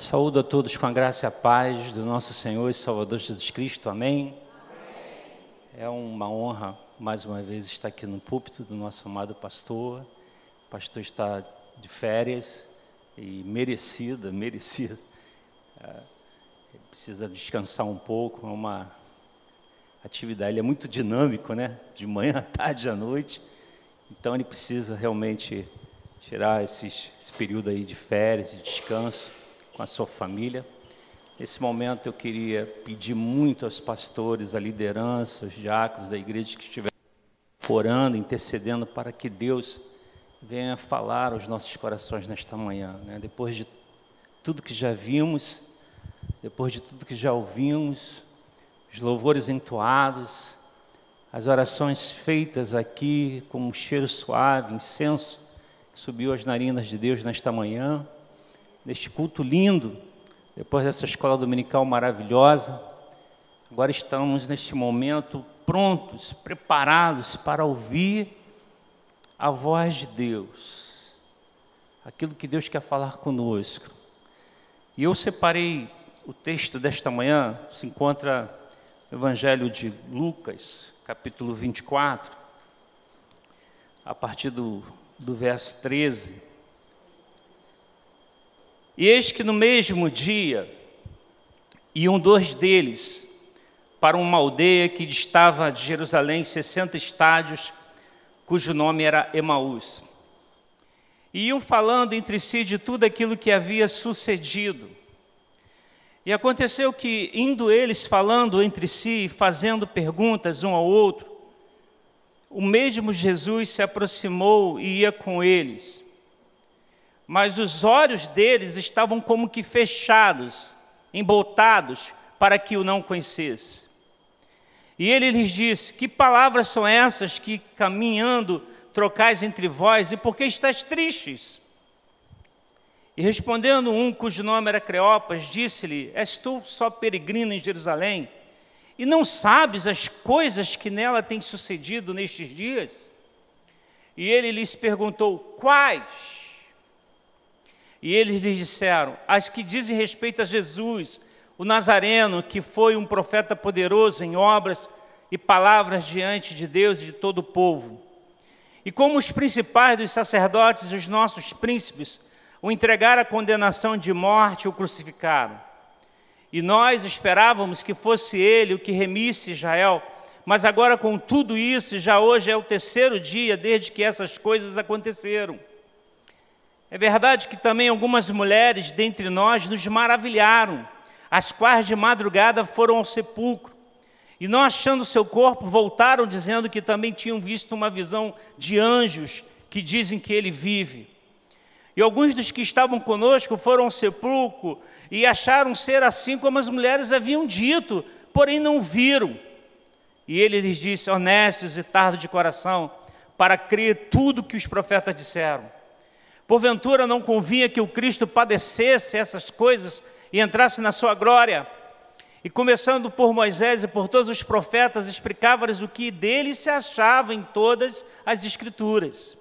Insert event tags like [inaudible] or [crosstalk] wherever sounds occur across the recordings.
Saúdo a todos com a graça e a paz do nosso Senhor e Salvador Jesus Cristo. Amém. É uma honra mais uma vez estar aqui no púlpito do nosso amado pastor. O pastor está de férias e merecida, [laughs] merecida. É, precisa descansar um pouco, é uma atividade, ele é muito dinâmico, né? De manhã, à tarde, à noite. Então ele precisa realmente tirar esses, esse período aí de férias, de descanso com a sua família. Nesse momento eu queria pedir muito aos pastores, à liderança, aos diáconos da igreja que estiverem orando, intercedendo para que Deus venha falar aos nossos corações nesta manhã. Né? Depois de tudo que já vimos, depois de tudo que já ouvimos, os louvores entoados, as orações feitas aqui com um cheiro suave, incenso, que subiu às narinas de Deus nesta manhã, neste culto lindo, depois dessa escola dominical maravilhosa. Agora estamos neste momento prontos, preparados para ouvir a voz de Deus, aquilo que Deus quer falar conosco. E eu separei o texto desta manhã, se encontra no Evangelho de Lucas, capítulo 24, a partir do, do verso 13. E eis que no mesmo dia iam dois deles para uma aldeia que distava de Jerusalém 60 estádios, cujo nome era Emaús. E iam falando entre si de tudo aquilo que havia sucedido. E aconteceu que, indo eles falando entre si, fazendo perguntas um ao outro, o mesmo Jesus se aproximou e ia com eles. Mas os olhos deles estavam como que fechados, emboltados, para que o não conhecesse. E ele lhes disse: Que palavras são essas que, caminhando, trocais entre vós, e por que estáis tristes? E respondendo um cujo nome era Creopas, disse-lhe: És tu só peregrino em Jerusalém? E não sabes as coisas que nela têm sucedido nestes dias? E ele lhes perguntou: Quais? E eles lhe disseram: As que dizem respeito a Jesus, o Nazareno, que foi um profeta poderoso em obras e palavras diante de Deus e de todo o povo. E como os principais dos sacerdotes, os nossos príncipes, o entregaram à condenação de morte e o crucificaram. E nós esperávamos que fosse ele o que remisse Israel, mas agora com tudo isso, já hoje é o terceiro dia desde que essas coisas aconteceram. É verdade que também algumas mulheres dentre nós nos maravilharam, as quais de madrugada foram ao sepulcro e, não achando seu corpo, voltaram dizendo que também tinham visto uma visão de anjos que dizem que ele vive. E alguns dos que estavam conosco foram ao sepulcro e acharam ser assim como as mulheres haviam dito, porém não viram. E ele lhes disse: honestos e tardo de coração, para crer tudo que os profetas disseram. Porventura não convinha que o Cristo padecesse essas coisas e entrasse na sua glória? E começando por Moisés e por todos os profetas, explicava-lhes o que dele se achava em todas as Escrituras.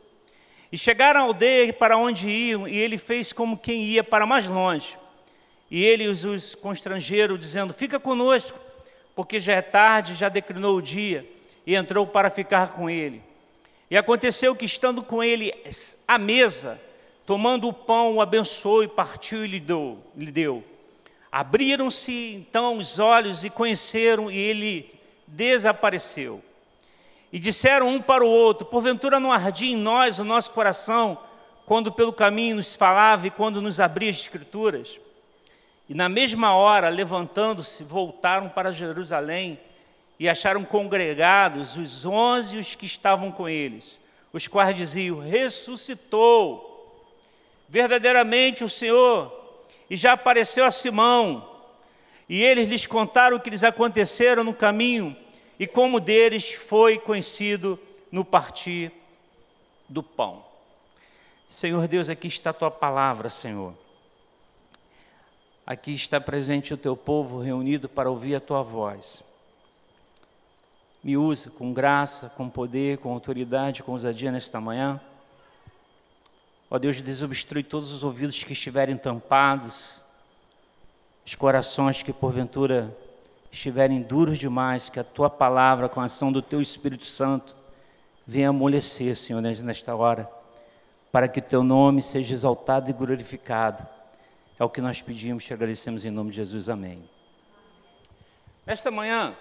E chegaram à aldeia para onde iam, e ele fez como quem ia para mais longe. E ele os constrangeram, dizendo: Fica conosco, porque já é tarde, já declinou o dia. E entrou para ficar com ele. E aconteceu que, estando com ele à mesa, Tomando o pão, o abençoou e partiu e lhe deu. Lhe deu. Abriram-se então os olhos e conheceram, e ele desapareceu. E disseram um para o outro: Porventura não ardia em nós o nosso coração, quando pelo caminho nos falava e quando nos abria as Escrituras? E na mesma hora, levantando-se, voltaram para Jerusalém e acharam congregados os onze os que estavam com eles, os quais diziam: Ressuscitou verdadeiramente o Senhor, e já apareceu a Simão, e eles lhes contaram o que lhes aconteceram no caminho, e como deles foi conhecido no partir do pão. Senhor Deus, aqui está a tua palavra, Senhor. Aqui está presente o teu povo reunido para ouvir a tua voz. Me use com graça, com poder, com autoridade, com ousadia nesta manhã Ó Deus, desobstrui todos os ouvidos que estiverem tampados, os corações que porventura estiverem duros demais, que a tua palavra, com a ação do teu Espírito Santo, venha amolecer, Senhor, nesta hora, para que o teu nome seja exaltado e glorificado. É o que nós pedimos, te agradecemos em nome de Jesus. Amém. Esta manhã,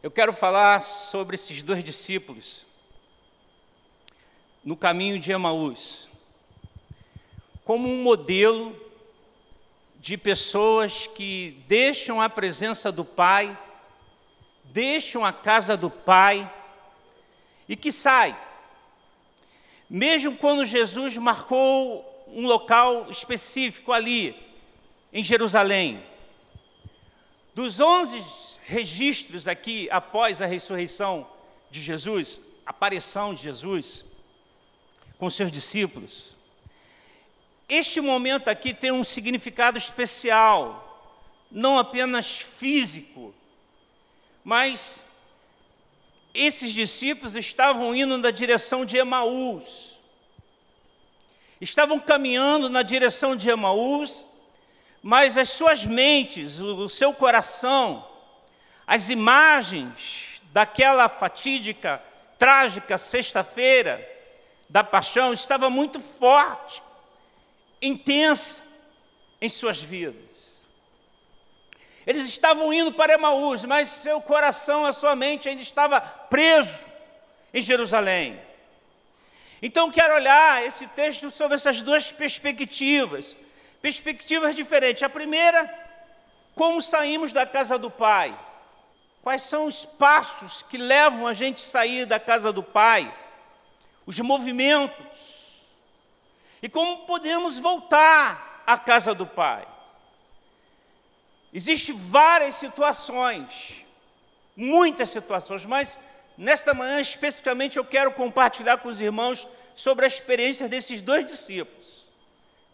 eu quero falar sobre esses dois discípulos no caminho de Emaús, como um modelo de pessoas que deixam a presença do Pai, deixam a casa do Pai e que saem. Mesmo quando Jesus marcou um local específico ali, em Jerusalém, dos onze registros aqui após a ressurreição de Jesus, aparição de Jesus com seus discípulos, este momento aqui tem um significado especial, não apenas físico, mas esses discípulos estavam indo na direção de Emaús. Estavam caminhando na direção de Emaús, mas as suas mentes, o seu coração, as imagens daquela fatídica, trágica sexta-feira da paixão estava muito forte intensa em suas vidas. Eles estavam indo para Emaús, mas seu coração, a sua mente ainda estava preso em Jerusalém. Então quero olhar esse texto sobre essas duas perspectivas, perspectivas diferentes. A primeira, como saímos da casa do Pai? Quais são os passos que levam a gente a sair da casa do Pai? Os movimentos e como podemos voltar à casa do Pai? Existem várias situações, muitas situações, mas nesta manhã especificamente eu quero compartilhar com os irmãos sobre a experiência desses dois discípulos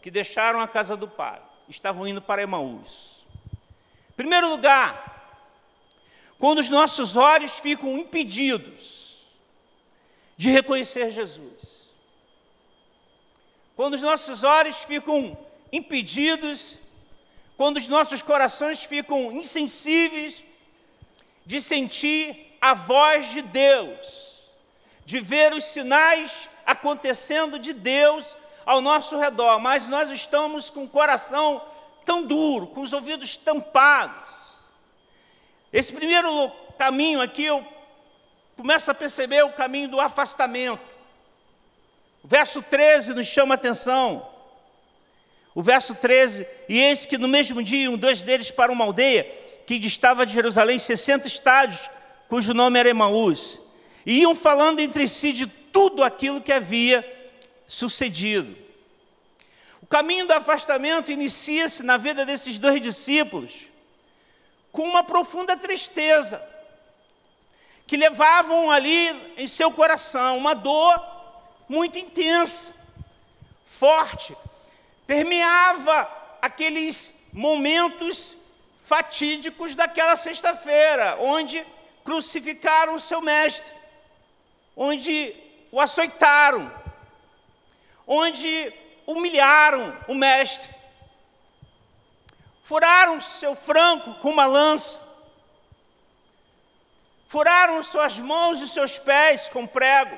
que deixaram a casa do Pai, estavam indo para Emaús. Em primeiro lugar, quando os nossos olhos ficam impedidos de reconhecer Jesus. Quando os nossos olhos ficam impedidos, quando os nossos corações ficam insensíveis de sentir a voz de Deus, de ver os sinais acontecendo de Deus ao nosso redor, mas nós estamos com o coração tão duro, com os ouvidos tampados. Esse primeiro caminho aqui, eu começo a perceber o caminho do afastamento. O verso 13 nos chama a atenção. O verso 13, e eis que no mesmo dia um dois deles para uma aldeia que distava de Jerusalém 60 estádios, cujo nome era Emaús, e iam falando entre si de tudo aquilo que havia sucedido. O caminho do afastamento inicia-se na vida desses dois discípulos com uma profunda tristeza, que levavam ali em seu coração uma dor muito intensa, forte, permeava aqueles momentos fatídicos daquela sexta-feira, onde crucificaram o seu mestre, onde o açoitaram, onde humilharam o mestre, furaram seu franco com uma lança, furaram suas mãos e seus pés com prego,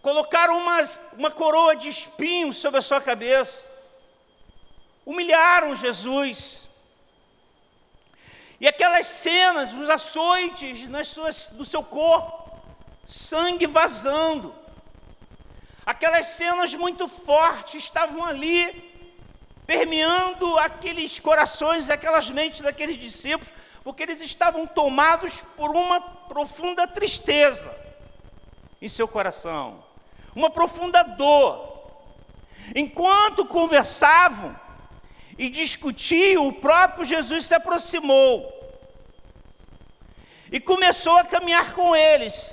colocaram umas, uma coroa de espinhos sobre a sua cabeça, humilharam Jesus. E aquelas cenas, os açoites nas suas, no seu corpo, sangue vazando, aquelas cenas muito fortes estavam ali, permeando aqueles corações, aquelas mentes daqueles discípulos, porque eles estavam tomados por uma profunda tristeza em seu coração uma profunda dor. Enquanto conversavam e discutiam, o próprio Jesus se aproximou e começou a caminhar com eles,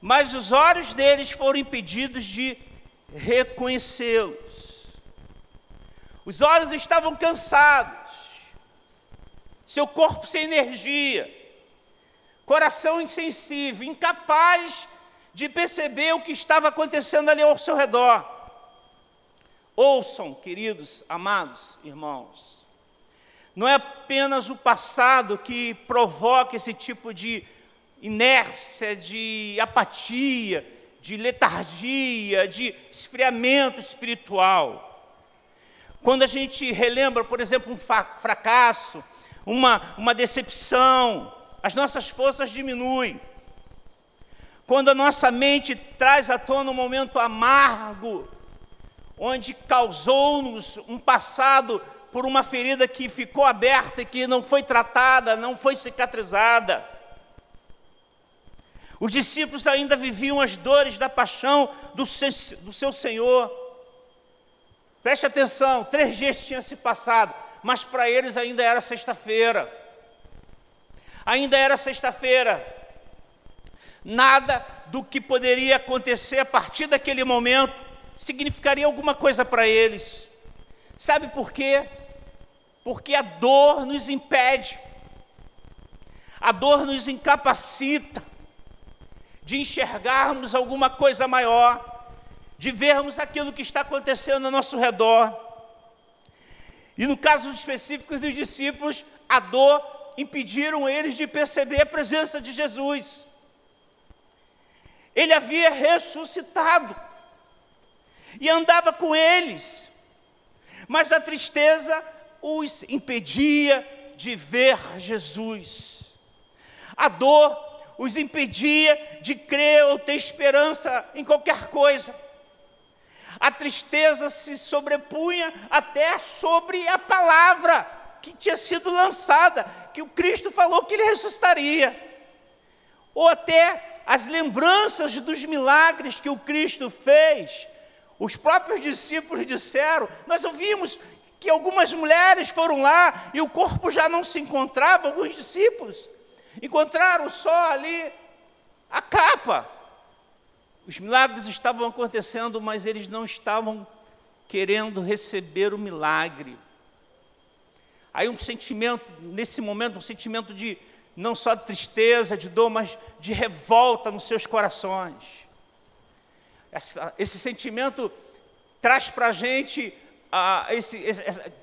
mas os olhos deles foram impedidos de reconhecê-los. Os olhos estavam cansados, seu corpo sem energia, coração insensível, incapaz de perceber o que estava acontecendo ali ao seu redor. Ouçam, queridos, amados irmãos, Não é apenas o passado que provoca esse tipo de inércia, de apatia, de letargia, de esfriamento espiritual. Quando a gente relembra, por exemplo, um fracasso, uma, uma decepção, as nossas forças diminuem. Quando a nossa mente traz à tona um momento amargo, onde causou-nos um passado por uma ferida que ficou aberta e que não foi tratada, não foi cicatrizada. Os discípulos ainda viviam as dores da paixão do seu, do seu Senhor. Preste atenção, três dias tinham se passado, mas para eles ainda era sexta-feira. Ainda era sexta-feira. Nada do que poderia acontecer a partir daquele momento significaria alguma coisa para eles. Sabe por quê? Porque a dor nos impede, a dor nos incapacita de enxergarmos alguma coisa maior, de vermos aquilo que está acontecendo ao nosso redor. E no caso específico dos discípulos, a dor impediram eles de perceber a presença de Jesus. Ele havia ressuscitado e andava com eles, mas a tristeza os impedia de ver Jesus. A dor os impedia de crer ou ter esperança em qualquer coisa. A tristeza se sobrepunha até sobre a palavra que tinha sido lançada, que o Cristo falou que ele ressuscitaria. Ou até as lembranças dos milagres que o Cristo fez. Os próprios discípulos disseram: Nós ouvimos que algumas mulheres foram lá e o corpo já não se encontrava, alguns discípulos. Encontraram só ali a capa. Os milagres estavam acontecendo, mas eles não estavam querendo receber o milagre. Aí um sentimento, nesse momento, um sentimento de não só de tristeza, de dor, mas de revolta nos seus corações. Essa, esse sentimento traz para a gente,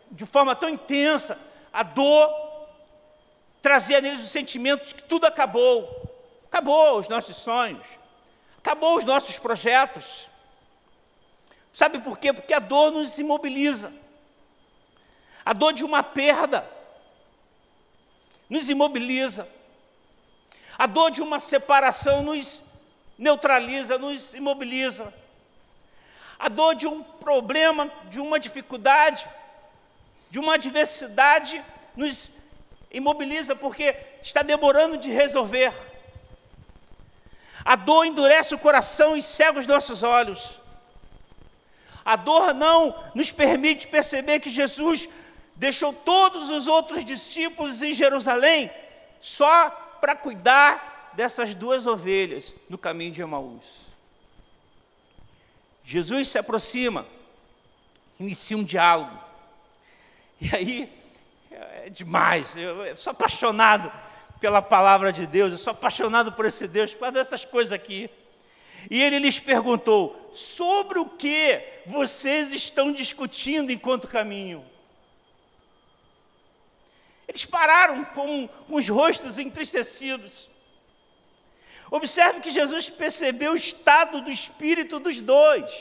de forma tão intensa, a dor trazia neles o sentimento de que tudo acabou. Acabou os nossos sonhos, acabou os nossos projetos. Sabe por quê? Porque a dor nos imobiliza. A dor de uma perda nos imobiliza. A dor de uma separação nos neutraliza, nos imobiliza. A dor de um problema, de uma dificuldade, de uma adversidade, nos imobiliza porque está demorando de resolver. A dor endurece o coração e cega os nossos olhos. A dor não nos permite perceber que Jesus deixou todos os outros discípulos em Jerusalém só para cuidar dessas duas ovelhas no caminho de Emaús. Jesus se aproxima, inicia um diálogo. E aí é demais. Eu, sou apaixonado pela palavra de Deus, eu sou apaixonado por esse Deus, por dessas coisas aqui. E ele lhes perguntou: sobre o que vocês estão discutindo enquanto caminho? Eles pararam com, com os rostos entristecidos. Observe que Jesus percebeu o estado do espírito dos dois.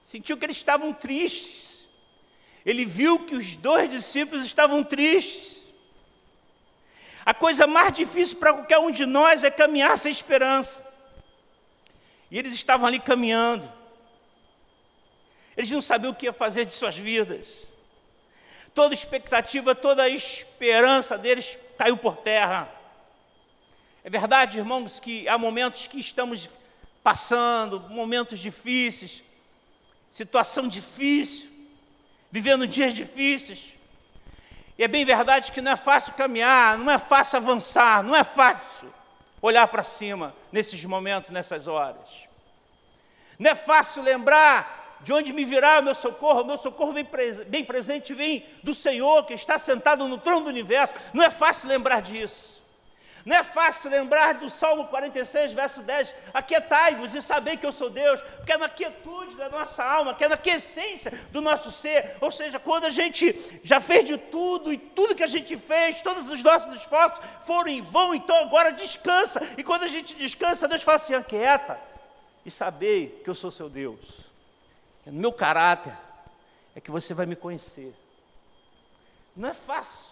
Sentiu que eles estavam tristes ele viu que os dois discípulos estavam tristes. A coisa mais difícil para qualquer um de nós é caminhar sem esperança. E eles estavam ali caminhando. Eles não sabiam o que ia fazer de suas vidas. Toda expectativa, toda a esperança deles caiu por terra. É verdade, irmãos, que há momentos que estamos passando, momentos difíceis, situação difícil vivendo dias difíceis. E é bem verdade que não é fácil caminhar, não é fácil avançar, não é fácil olhar para cima nesses momentos, nessas horas. Não é fácil lembrar de onde me virá o meu socorro, o meu socorro vem bem presente, vem do Senhor que está sentado no trono do universo. Não é fácil lembrar disso. Não é fácil lembrar do Salmo 46, verso 10: Aquietai-vos e sabei que eu sou Deus, porque é na quietude da nossa alma, que é na quiescência do nosso ser. Ou seja, quando a gente já fez de tudo e tudo que a gente fez, todos os nossos esforços foram em vão, então agora descansa. E quando a gente descansa, Deus fala assim: aquieta e sabei que eu sou seu Deus. No meu caráter é que você vai me conhecer. Não é fácil.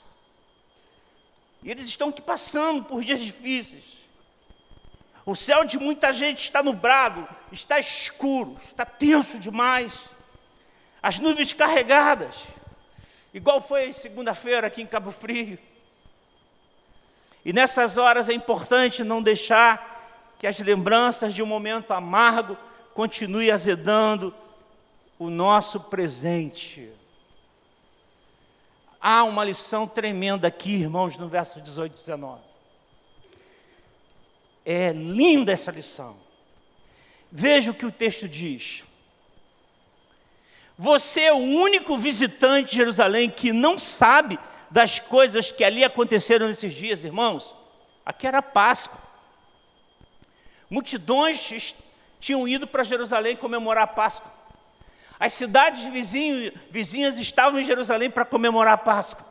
E eles estão aqui passando por dias difíceis. O céu de muita gente está nublado, está escuro, está tenso demais. As nuvens carregadas, igual foi segunda-feira aqui em Cabo Frio. E nessas horas é importante não deixar que as lembranças de um momento amargo continuem azedando o nosso presente. Há uma lição tremenda aqui, irmãos, no verso 18 e 19. É linda essa lição. Veja o que o texto diz. Você é o único visitante de Jerusalém que não sabe das coisas que ali aconteceram nesses dias, irmãos. Aqui era Páscoa. Multidões tinham ido para Jerusalém comemorar a Páscoa. As cidades vizinhas estavam em Jerusalém para comemorar a Páscoa.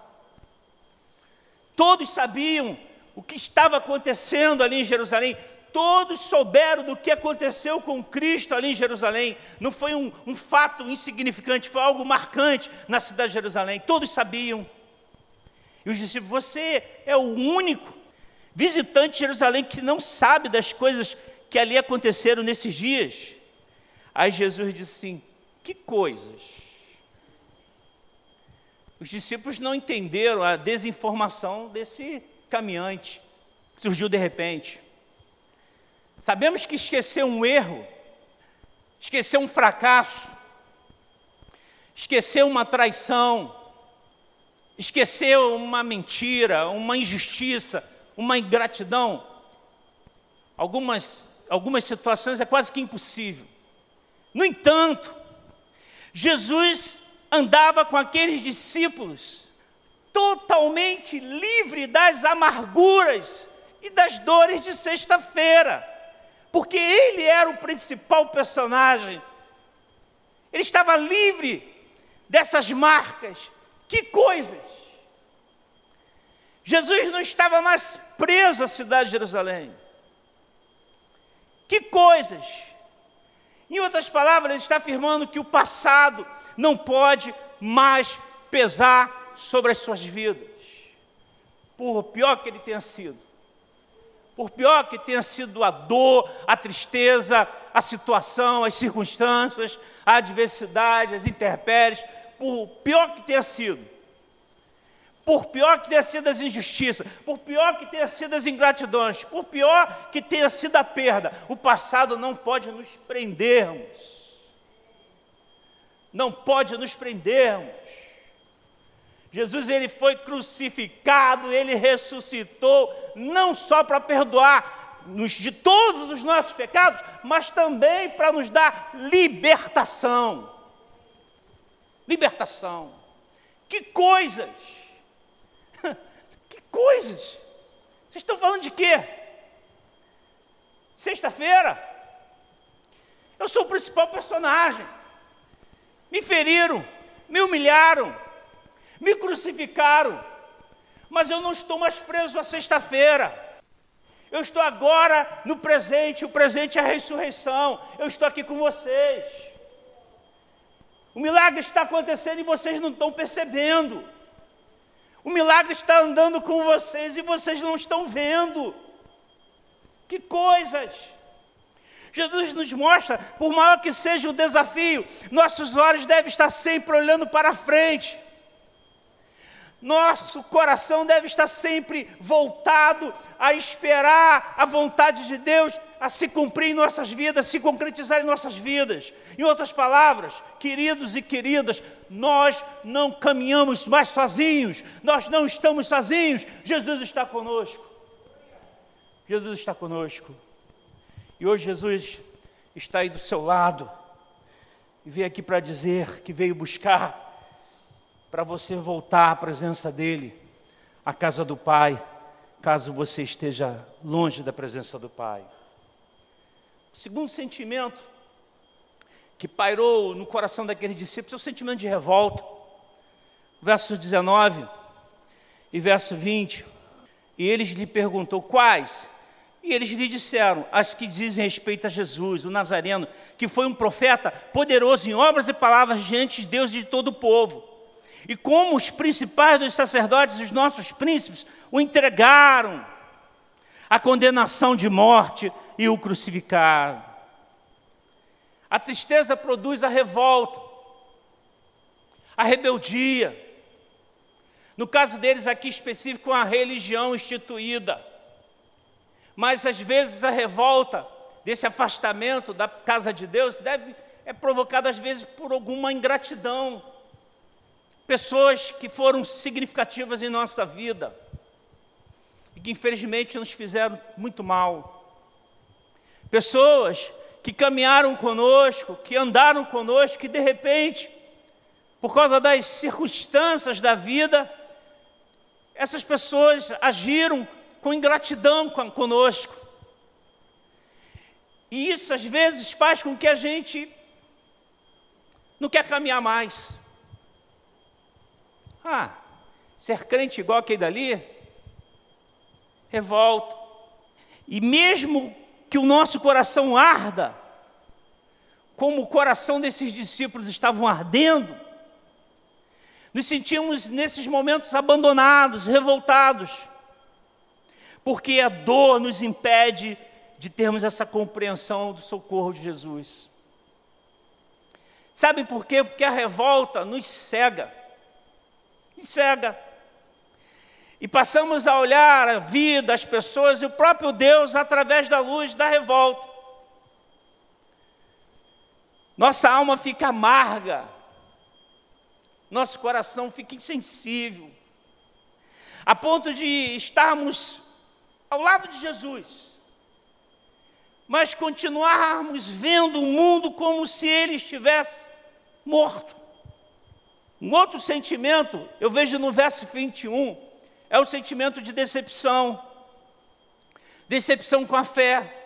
Todos sabiam o que estava acontecendo ali em Jerusalém. Todos souberam do que aconteceu com Cristo ali em Jerusalém. Não foi um, um fato insignificante, foi algo marcante na cidade de Jerusalém. Todos sabiam. E os discípulos, você é o único visitante de Jerusalém que não sabe das coisas que ali aconteceram nesses dias. Aí Jesus disse assim: que coisas? Os discípulos não entenderam a desinformação desse caminhante que surgiu de repente. Sabemos que esquecer um erro, esquecer um fracasso, esquecer uma traição, esquecer uma mentira, uma injustiça, uma ingratidão, algumas, algumas situações é quase que impossível. No entanto, Jesus andava com aqueles discípulos totalmente livre das amarguras e das dores de sexta-feira, porque ele era o principal personagem. Ele estava livre dessas marcas. Que coisas! Jesus não estava mais preso à cidade de Jerusalém. Que coisas! Em outras palavras, ele está afirmando que o passado não pode mais pesar sobre as suas vidas, por pior que ele tenha sido. Por pior que tenha sido a dor, a tristeza, a situação, as circunstâncias, a adversidade, as intempéries, por pior que tenha sido, por pior que tenha sido as injustiças, por pior que tenha sido as ingratidões, por pior que tenha sido a perda, o passado não pode nos prendermos. Não pode nos prendermos. Jesus ele foi crucificado, ele ressuscitou, não só para perdoar nos, de todos os nossos pecados, mas também para nos dar libertação. Libertação. Que coisas! [laughs] coisas. Vocês estão falando de quê? Sexta-feira? Eu sou o principal personagem. Me feriram, me humilharam, me crucificaram, mas eu não estou mais preso à sexta-feira. Eu estou agora no presente, o presente é a ressurreição. Eu estou aqui com vocês. O milagre está acontecendo e vocês não estão percebendo. O milagre está andando com vocês e vocês não estão vendo. Que coisas! Jesus nos mostra, por maior que seja o desafio, nossos olhos devem estar sempre olhando para frente. Nosso coração deve estar sempre voltado a esperar a vontade de Deus a se cumprir em nossas vidas, se concretizar em nossas vidas. Em outras palavras, queridos e queridas, nós não caminhamos mais sozinhos, nós não estamos sozinhos, Jesus está conosco. Jesus está conosco. E hoje Jesus está aí do seu lado e veio aqui para dizer que veio buscar para você voltar à presença dele, à casa do Pai caso você esteja longe da presença do Pai. O segundo sentimento que pairou no coração daqueles discípulos é o sentimento de revolta. Verso 19 e verso 20. E eles lhe perguntou: quais? E eles lhe disseram: as que dizem respeito a Jesus, o Nazareno, que foi um profeta poderoso em obras e palavras diante de Deus e de todo o povo. E como os principais dos sacerdotes, os nossos príncipes, o entregaram à condenação de morte e o crucificaram. A tristeza produz a revolta, a rebeldia. No caso deles aqui específico, a religião instituída. Mas às vezes a revolta desse afastamento da casa de Deus deve é provocada às vezes por alguma ingratidão. Pessoas que foram significativas em nossa vida e que infelizmente nos fizeram muito mal. Pessoas que caminharam conosco, que andaram conosco, que de repente, por causa das circunstâncias da vida, essas pessoas agiram com ingratidão conosco. E isso às vezes faz com que a gente não quer caminhar mais. Ah, ser crente igual aquele dali, revolta. E mesmo que o nosso coração arda, como o coração desses discípulos estavam ardendo, nos sentimos nesses momentos abandonados, revoltados, porque a dor nos impede de termos essa compreensão do socorro de Jesus. Sabem por quê? Porque a revolta nos cega, cega. E passamos a olhar a vida, as pessoas e o próprio Deus através da luz da revolta. Nossa alma fica amarga, nosso coração fica insensível, a ponto de estarmos ao lado de Jesus, mas continuarmos vendo o mundo como se ele estivesse morto. Um outro sentimento, eu vejo no verso 21, é o sentimento de decepção, decepção com a fé.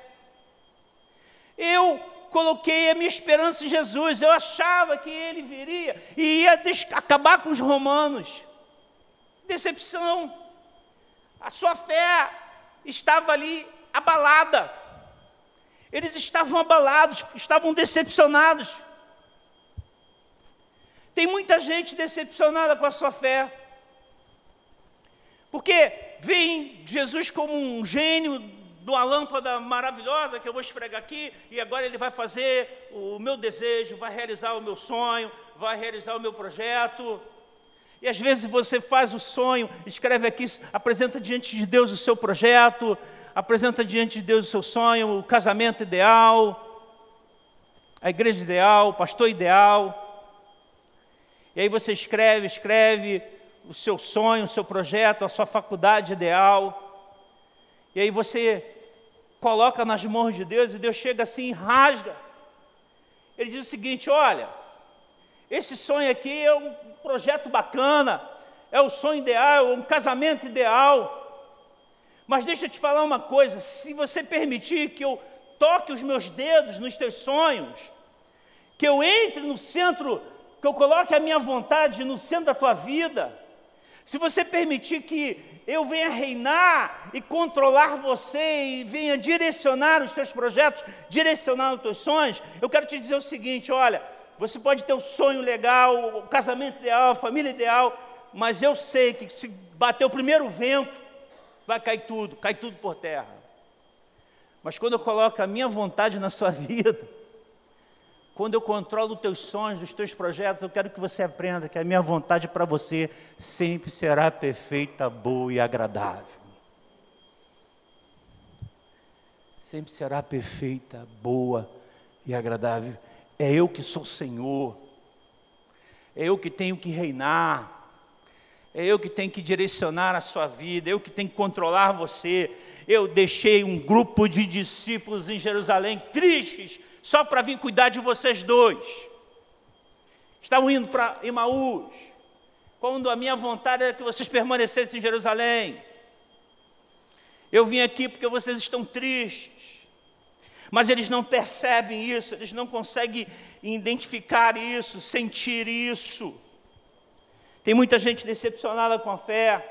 Eu coloquei a minha esperança em Jesus. Eu achava que ele viria e ia acabar com os romanos. Decepção. A sua fé estava ali abalada. Eles estavam abalados, estavam decepcionados. Tem muita gente decepcionada com a sua fé. Porque veem Jesus como um gênio de uma lâmpada maravilhosa que eu vou esfregar aqui, e agora ele vai fazer o meu desejo, vai realizar o meu sonho, vai realizar o meu projeto. E às vezes você faz o sonho, escreve aqui, apresenta diante de Deus o seu projeto, apresenta diante de Deus o seu sonho, o casamento ideal, a igreja ideal, o pastor ideal. E aí você escreve, escreve o seu sonho, o seu projeto, a sua faculdade ideal. E aí você coloca nas mãos de Deus e Deus chega assim e rasga. Ele diz o seguinte: olha, esse sonho aqui é um projeto bacana, é o sonho ideal, é um casamento ideal. Mas deixa eu te falar uma coisa: se você permitir que eu toque os meus dedos nos teus sonhos, que eu entre no centro, que eu coloque a minha vontade no centro da tua vida, se você permitir que eu venha reinar e controlar você e venha direcionar os teus projetos, direcionar os teus sonhos, eu quero te dizer o seguinte: olha, você pode ter o sonho legal, o casamento ideal, a família ideal, mas eu sei que se bater o primeiro vento, vai cair tudo, cai tudo por terra. Mas quando eu coloco a minha vontade na sua [laughs] vida, quando eu controlo os teus sonhos, os teus projetos, eu quero que você aprenda que a minha vontade para você sempre será perfeita, boa e agradável. Sempre será perfeita, boa e agradável. É eu que sou Senhor. É eu que tenho que reinar. É eu que tenho que direcionar a sua vida, é eu que tenho que controlar você. Eu deixei um grupo de discípulos em Jerusalém tristes, só para vir cuidar de vocês dois. Estavam indo para Emaús, quando a minha vontade era que vocês permanecessem em Jerusalém. Eu vim aqui porque vocês estão tristes. Mas eles não percebem isso, eles não conseguem identificar isso, sentir isso. Tem muita gente decepcionada com a fé.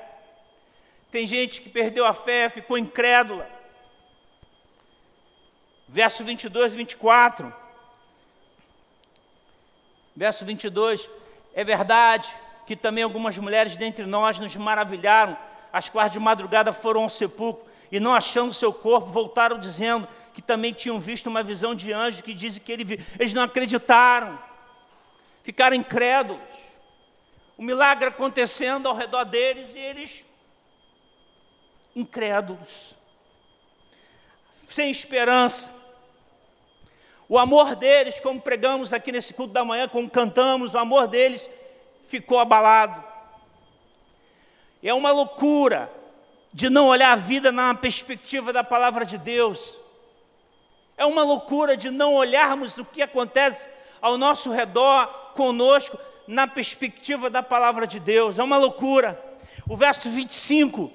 Tem gente que perdeu a fé, ficou incrédula. Verso 22 e 24. Verso 22. É verdade que também algumas mulheres dentre nós nos maravilharam, as quais de madrugada foram ao sepulcro e não achando seu corpo, voltaram dizendo que também tinham visto uma visão de anjo que dizem que ele viu. Eles não acreditaram, ficaram incrédulos. O milagre acontecendo ao redor deles e eles incrédulos, sem esperança. O amor deles, como pregamos aqui nesse culto da manhã, como cantamos, o amor deles ficou abalado. É uma loucura de não olhar a vida na perspectiva da palavra de Deus. É uma loucura de não olharmos o que acontece ao nosso redor, conosco, na perspectiva da palavra de Deus. É uma loucura. O verso 25.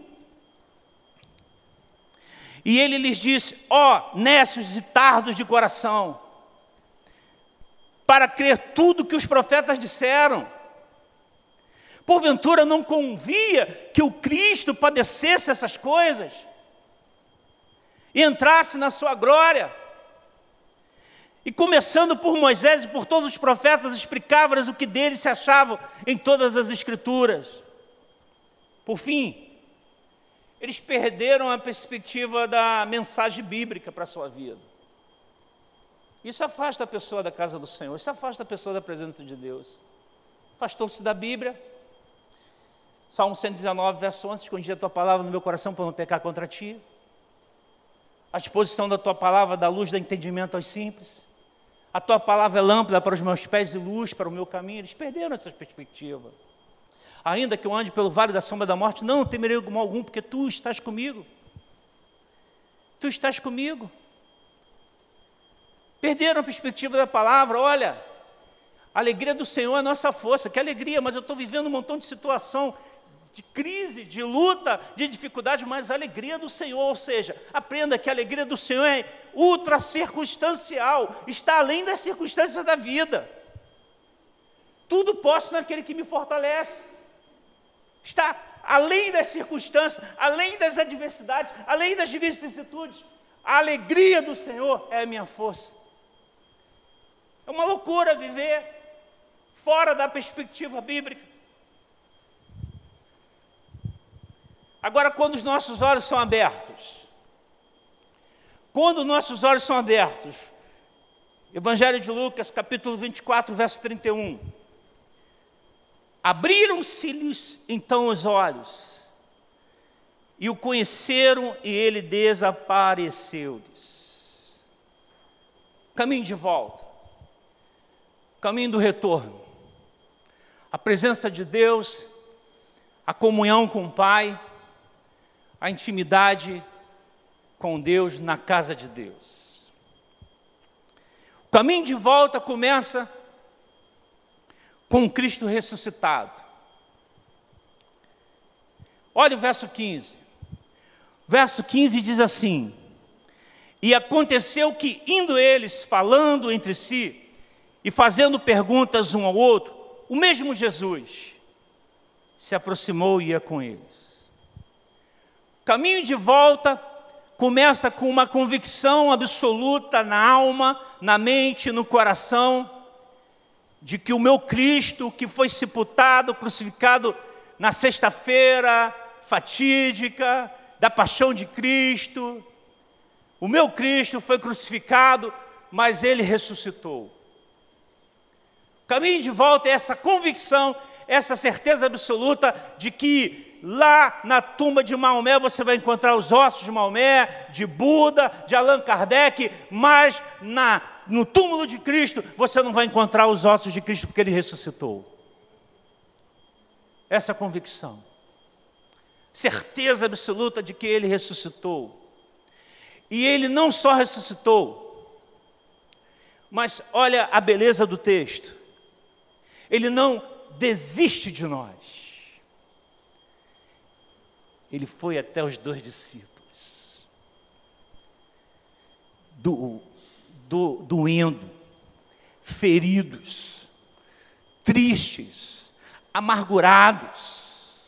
E ele lhes disse: Ó, oh, nécios e tardos de coração, para crer tudo que os profetas disseram. Porventura não convia que o Cristo padecesse essas coisas e entrasse na sua glória. E começando por Moisés e por todos os profetas, explicava-lhes o que deles se achavam em todas as escrituras. Por fim, eles perderam a perspectiva da mensagem bíblica para a sua vida. Isso afasta a pessoa da casa do Senhor, isso afasta a pessoa da presença de Deus. Afastou-se da Bíblia. Salmo 119, verso 11: Escondi a tua palavra no meu coração para não pecar contra ti. A exposição da tua palavra dá luz do entendimento aos simples. A tua palavra é lâmpada para os meus pés e luz para o meu caminho. Eles perderam essa perspectiva. Ainda que eu ande pelo vale da sombra da morte, não temerei algum, porque tu estás comigo. Tu estás comigo. Perderam a perspectiva da palavra. Olha, a alegria do Senhor é nossa força. Que alegria, mas eu estou vivendo um montão de situação de crise, de luta, de dificuldade, mas a alegria do Senhor, ou seja, aprenda que a alegria do Senhor é ultra circunstancial, está além das circunstâncias da vida. Tudo posso naquele que me fortalece. Está além das circunstâncias, além das adversidades, além das vicissitudes. A alegria do Senhor é a minha força. É uma loucura viver fora da perspectiva bíblica. Agora, quando os nossos olhos são abertos, quando nossos olhos são abertos, Evangelho de Lucas, capítulo 24, verso 31. Abriram-se-lhes então os olhos, e o conheceram, e ele desapareceu-lhes. Caminho de volta, caminho do retorno, a presença de Deus, a comunhão com o Pai, a intimidade com Deus na casa de Deus. O caminho de volta começa com Cristo ressuscitado. Olha o verso 15. Verso 15 diz assim: E aconteceu que, indo eles falando entre si e fazendo perguntas um ao outro, o mesmo Jesus se aproximou e ia com eles. Caminho de volta começa com uma convicção absoluta na alma, na mente, no coração, de que o meu Cristo, que foi sepultado, crucificado na sexta-feira fatídica da paixão de Cristo, o meu Cristo foi crucificado, mas ele ressuscitou. Caminho de volta é essa convicção, essa certeza absoluta de que lá na tumba de Maomé você vai encontrar os ossos de Maomé, de Buda, de Allan Kardec, mas na, no túmulo de Cristo você não vai encontrar os ossos de Cristo porque ele ressuscitou. Essa convicção, certeza absoluta de que ele ressuscitou. E ele não só ressuscitou, mas olha a beleza do texto. Ele não desiste de nós ele foi até os dois discípulos. do, do, doendo, feridos, tristes, amargurados,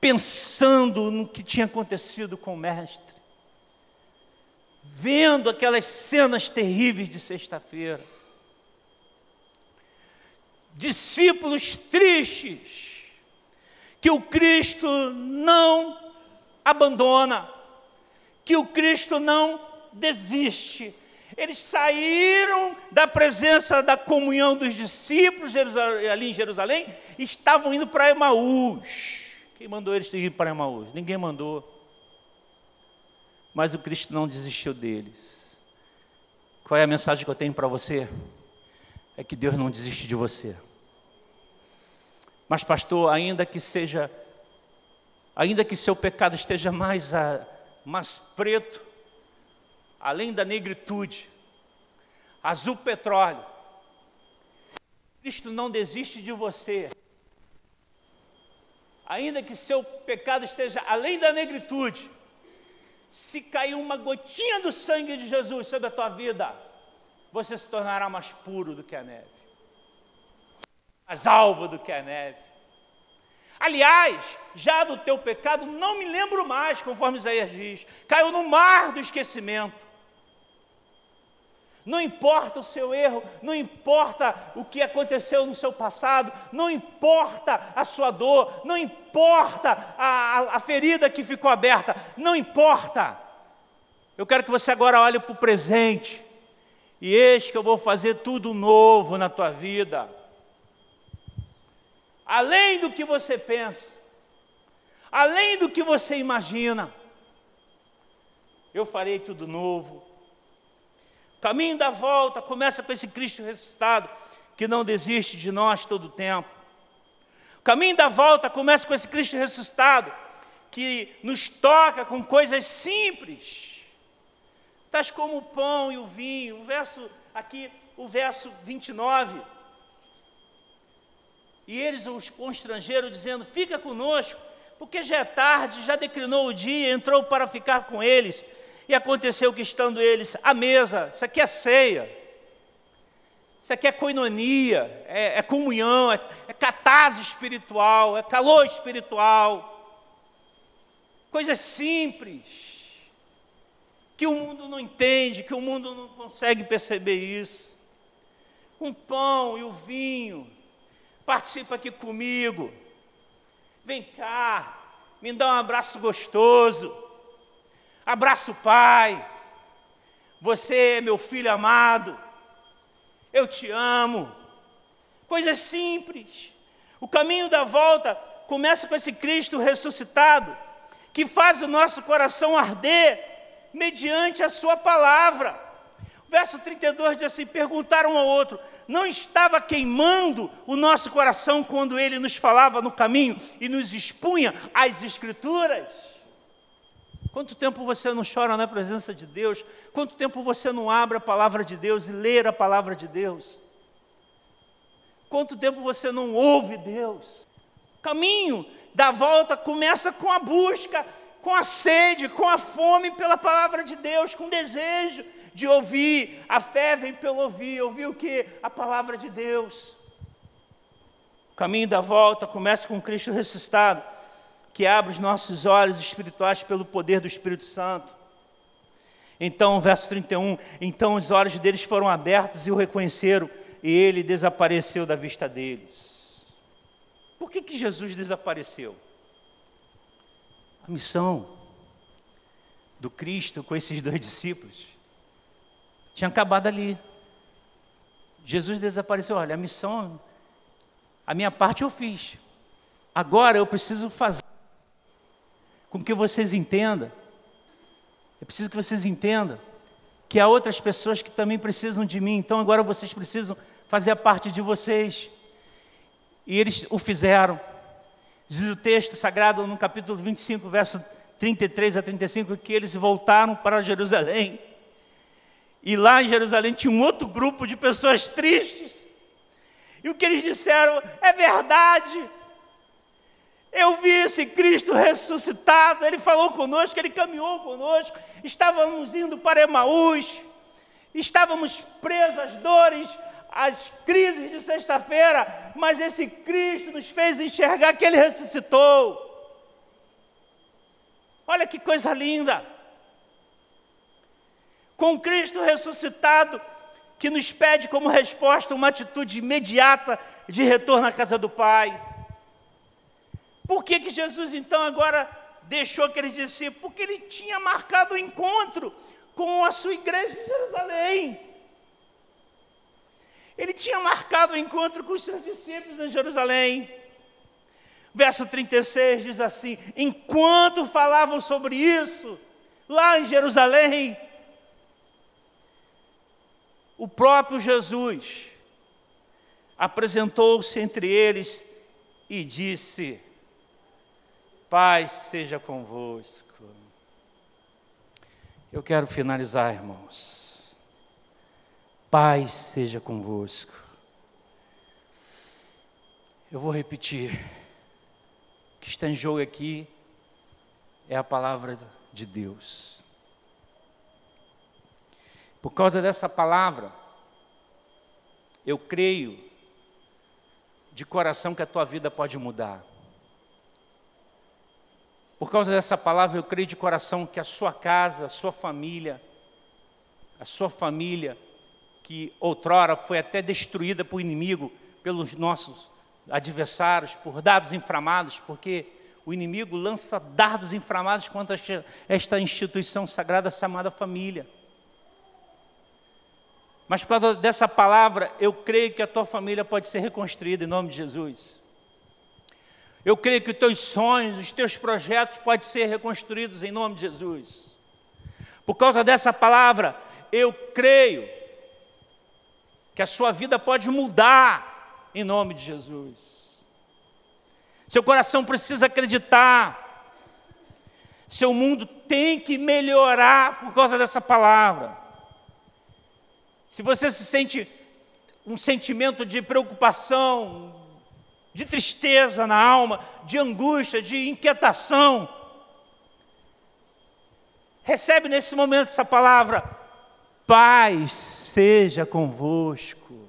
pensando no que tinha acontecido com o Mestre, vendo aquelas cenas terríveis de sexta-feira discípulos tristes, que o Cristo não abandona, que o Cristo não desiste. Eles saíram da presença da comunhão dos discípulos ali em Jerusalém, e estavam indo para Emaús. Quem mandou eles ir para Emaús? Ninguém mandou. Mas o Cristo não desistiu deles. Qual é a mensagem que eu tenho para você? É que Deus não desiste de você. Mas, pastor, ainda que seja, ainda que seu pecado esteja mais, a, mais preto, além da negritude, azul petróleo, Cristo não desiste de você. Ainda que seu pecado esteja além da negritude, se cair uma gotinha do sangue de Jesus sobre a tua vida, você se tornará mais puro do que a neve mais alvo do que a neve. Aliás, já do teu pecado não me lembro mais, conforme Isaías diz, caiu no mar do esquecimento. Não importa o seu erro, não importa o que aconteceu no seu passado, não importa a sua dor, não importa a, a, a ferida que ficou aberta, não importa. Eu quero que você agora olhe para o presente, e eis que eu vou fazer tudo novo na tua vida além do que você pensa, além do que você imagina. Eu farei tudo novo. O caminho da volta começa com esse Cristo ressuscitado que não desiste de nós todo o tempo. O caminho da volta começa com esse Cristo ressuscitado que nos toca com coisas simples, tais como o pão e o vinho. O verso aqui, o verso 29 e eles os constrangeram, dizendo: Fica conosco, porque já é tarde, já declinou o dia, entrou para ficar com eles. E aconteceu que, estando eles à mesa, isso aqui é ceia, isso aqui é coinonia, é, é comunhão, é, é catarse espiritual, é calor espiritual, coisas simples, que o mundo não entende, que o mundo não consegue perceber isso. Um pão e o vinho, participa aqui comigo. Vem cá, me dá um abraço gostoso. Abraço, pai. Você é meu filho amado. Eu te amo. Coisas simples. O caminho da volta começa com esse Cristo ressuscitado, que faz o nosso coração arder mediante a Sua palavra. Verso 32 diz assim: perguntaram um ao outro: não estava queimando o nosso coração quando ele nos falava no caminho e nos expunha as Escrituras? Quanto tempo você não chora na presença de Deus? Quanto tempo você não abre a palavra de Deus e lê a palavra de Deus? Quanto tempo você não ouve Deus? Caminho da volta começa com a busca, com a sede, com a fome pela palavra de Deus, com desejo de ouvir. A fé vem pelo ouvir. Ouvir o que? A palavra de Deus. O caminho da volta começa com Cristo ressuscitado, que abre os nossos olhos espirituais pelo poder do Espírito Santo. Então, verso 31, então os olhos deles foram abertos e o reconheceram, e ele desapareceu da vista deles. Por que, que Jesus desapareceu? A missão do Cristo com esses dois discípulos tinha acabado ali. Jesus desapareceu. Olha, a missão, a minha parte eu fiz. Agora eu preciso fazer com que vocês entendam. Eu preciso que vocês entendam que há outras pessoas que também precisam de mim. Então agora vocês precisam fazer a parte de vocês. E eles o fizeram. Diz o texto sagrado no capítulo 25, verso 33 a 35, que eles voltaram para Jerusalém e lá em Jerusalém tinha um outro grupo de pessoas tristes. E o que eles disseram é verdade. Eu vi esse Cristo ressuscitado, ele falou conosco, ele caminhou conosco, estávamos indo para Emaús, estávamos presos às dores, às crises de sexta-feira, mas esse Cristo nos fez enxergar que ele ressuscitou. Olha que coisa linda! Com Cristo ressuscitado, que nos pede como resposta uma atitude imediata de retorno à casa do Pai. Por que, que Jesus então agora deixou aquele discípulo? Porque ele tinha marcado o encontro com a sua igreja em Jerusalém. Ele tinha marcado o encontro com os seus discípulos em Jerusalém. Verso 36 diz assim: Enquanto falavam sobre isso, lá em Jerusalém, o próprio Jesus apresentou-se entre eles e disse: Paz seja convosco. Eu quero finalizar, irmãos. Paz seja convosco. Eu vou repetir. O que está em jogo aqui é a palavra de Deus. Por causa dessa palavra, eu creio de coração que a tua vida pode mudar. Por causa dessa palavra, eu creio de coração que a sua casa, a sua família, a sua família, que outrora foi até destruída por inimigo, pelos nossos adversários, por dados inflamados, porque o inimigo lança dardos inflamados contra esta instituição sagrada chamada família. Mas por causa dessa palavra, eu creio que a tua família pode ser reconstruída em nome de Jesus. Eu creio que os teus sonhos, os teus projetos podem ser reconstruídos em nome de Jesus. Por causa dessa palavra, eu creio que a sua vida pode mudar em nome de Jesus. Seu coração precisa acreditar. Seu mundo tem que melhorar por causa dessa palavra. Se você se sente um sentimento de preocupação, de tristeza na alma, de angústia, de inquietação. Recebe nesse momento essa palavra: paz seja convosco.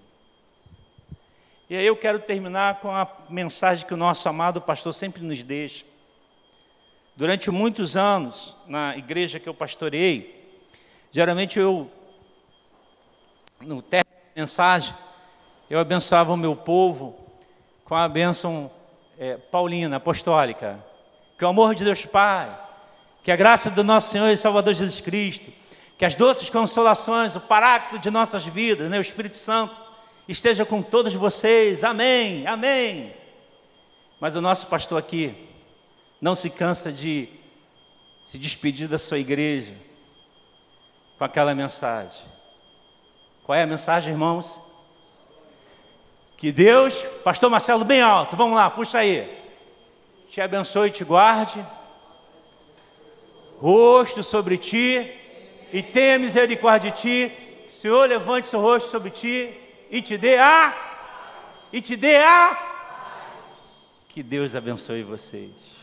E aí eu quero terminar com a mensagem que o nosso amado pastor sempre nos deixa. Durante muitos anos, na igreja que eu pastorei, geralmente eu, no término da mensagem, eu abençoava o meu povo com a bênção é, paulina, apostólica. Que o amor de Deus Pai, que a graça do nosso Senhor e Salvador Jesus Cristo, que as doces consolações, o paráclito de nossas vidas, né, o Espírito Santo, esteja com todos vocês. Amém, amém. Mas o nosso pastor aqui não se cansa de se despedir da sua igreja com aquela mensagem. Qual é a mensagem, irmãos? Que Deus, pastor Marcelo, bem alto, vamos lá, puxa aí. Te abençoe e te guarde. Rosto sobre ti e tenha misericórdia de ti. Senhor, levante seu rosto sobre ti e te dê a e te dê a que Deus abençoe vocês.